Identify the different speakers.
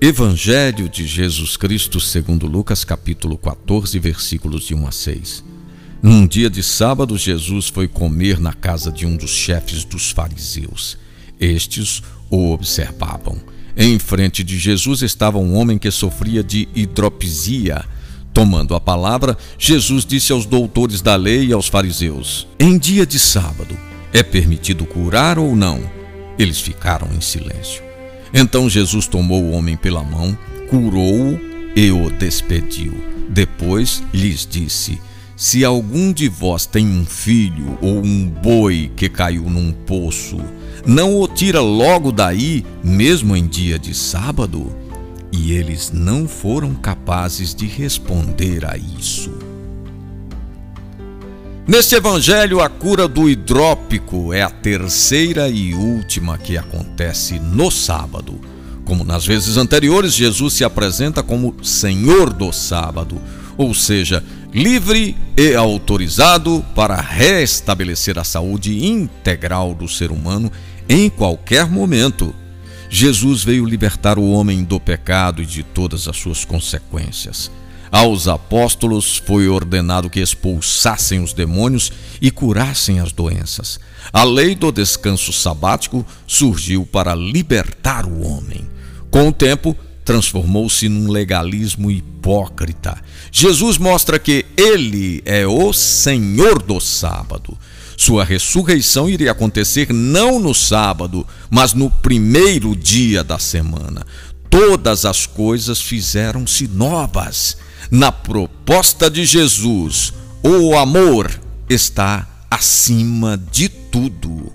Speaker 1: Evangelho de Jesus Cristo segundo Lucas capítulo 14 versículos de 1 a 6. Num dia de sábado, Jesus foi comer na casa de um dos chefes dos fariseus. Estes o observavam. Em frente de Jesus estava um homem que sofria de hidropisia. Tomando a palavra, Jesus disse aos doutores da lei e aos fariseus: Em dia de sábado, é permitido curar ou não? Eles ficaram em silêncio. Então Jesus tomou o homem pela mão, curou-o e o despediu. Depois lhes disse: Se algum de vós tem um filho ou um boi que caiu num poço, não o tira logo daí, mesmo em dia de sábado? E eles não foram capazes de responder a isso. Neste evangelho, a cura do hidrópico é a terceira e última que acontece no sábado. Como nas vezes anteriores, Jesus se apresenta como Senhor do sábado, ou seja, livre e autorizado para restabelecer a saúde integral do ser humano em qualquer momento. Jesus veio libertar o homem do pecado e de todas as suas consequências. Aos apóstolos foi ordenado que expulsassem os demônios e curassem as doenças. A lei do descanso sabático surgiu para libertar o homem. Com o tempo, transformou-se num legalismo hipócrita. Jesus mostra que ele é o Senhor do sábado. Sua ressurreição iria acontecer não no sábado, mas no primeiro dia da semana. Todas as coisas fizeram-se novas. Na proposta de Jesus, o amor está acima de tudo.